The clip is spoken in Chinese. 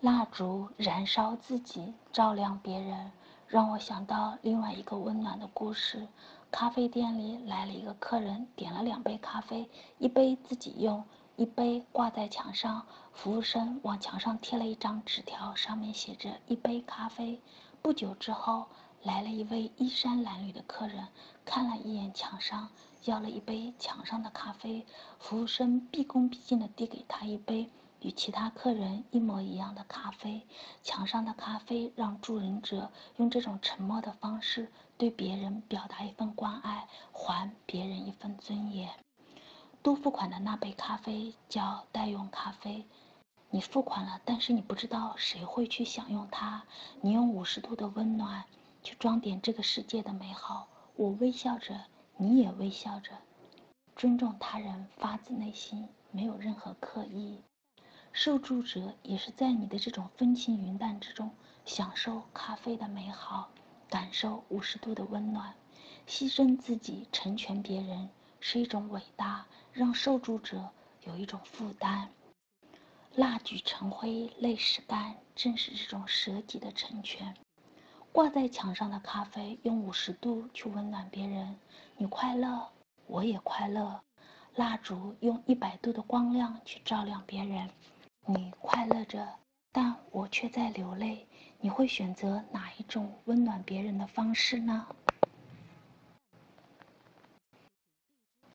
蜡烛燃烧自己，照亮别人，让我想到另外一个温暖的故事。咖啡店里来了一个客人，点了两杯咖啡，一杯自己用，一杯挂在墙上。服务生往墙上贴了一张纸条，上面写着“一杯咖啡”。不久之后，来了一位衣衫褴褛的客人，看了一眼墙上，要了一杯墙上的咖啡。服务生毕恭毕敬地递给他一杯。与其他客人一模一样的咖啡，墙上的咖啡让助人者用这种沉默的方式对别人表达一份关爱，还别人一份尊严。多付款的那杯咖啡叫代用咖啡，你付款了，但是你不知道谁会去享用它。你用五十度的温暖去装点这个世界的美好。我微笑着，你也微笑着，尊重他人发自内心，没有任何刻意。受助者也是在你的这种风轻云淡之中，享受咖啡的美好，感受五十度的温暖，牺牲自己成全别人是一种伟大，让受助者有一种负担。蜡炬成灰泪始干，正是这种舍己的成全。挂在墙上的咖啡，用五十度去温暖别人，你快乐，我也快乐。蜡烛用一百度的光亮去照亮别人。你快乐着，但我却在流泪。你会选择哪一种温暖别人的方式呢？